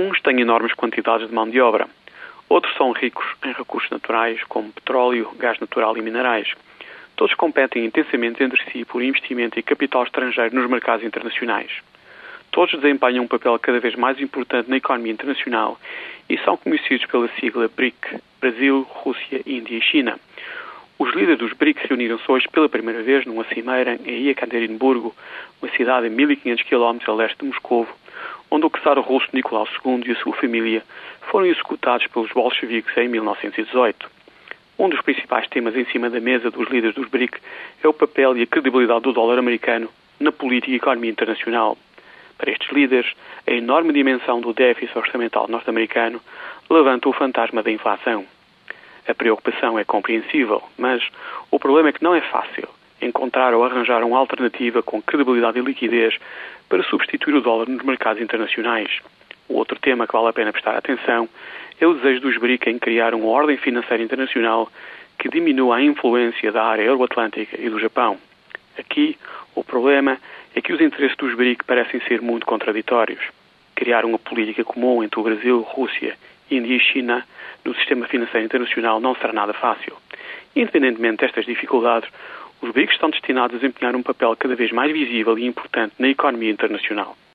Uns têm enormes quantidades de mão de obra, outros são ricos em recursos naturais como petróleo, gás natural e minerais. Todos competem intensamente entre si por investimento e capital estrangeiro nos mercados internacionais. Todos desempenham um papel cada vez mais importante na economia internacional e são conhecidos pela sigla BRIC Brasil, Rússia, Índia e China. Os líderes dos BRIC reuniram-se hoje pela primeira vez numa cimeira em Yekaterinburgo, uma cidade a 1500 km a leste de Moscou, onde o czar russo Nicolau II e a sua família foram executados pelos bolcheviques em 1918. Um dos principais temas em cima da mesa dos líderes dos BRIC é o papel e a credibilidade do dólar americano na política e economia internacional. Para estes líderes, a enorme dimensão do déficit orçamental norte-americano levanta o fantasma da inflação. A preocupação é compreensível, mas o problema é que não é fácil encontrar ou arranjar uma alternativa com credibilidade e liquidez para substituir o dólar nos mercados internacionais. O outro tema que vale a pena prestar atenção é o desejo dos BRIC em criar uma ordem financeira internacional que diminua a influência da área euroatlântica e do Japão. Aqui, o problema é que os interesses dos BRIC parecem ser muito contraditórios. Criar uma política comum entre o Brasil, Rússia, Índia e China no sistema financeiro internacional não será nada fácil. Independentemente destas dificuldades, os BRICS estão destinados a desempenhar um papel cada vez mais visível e importante na economia internacional.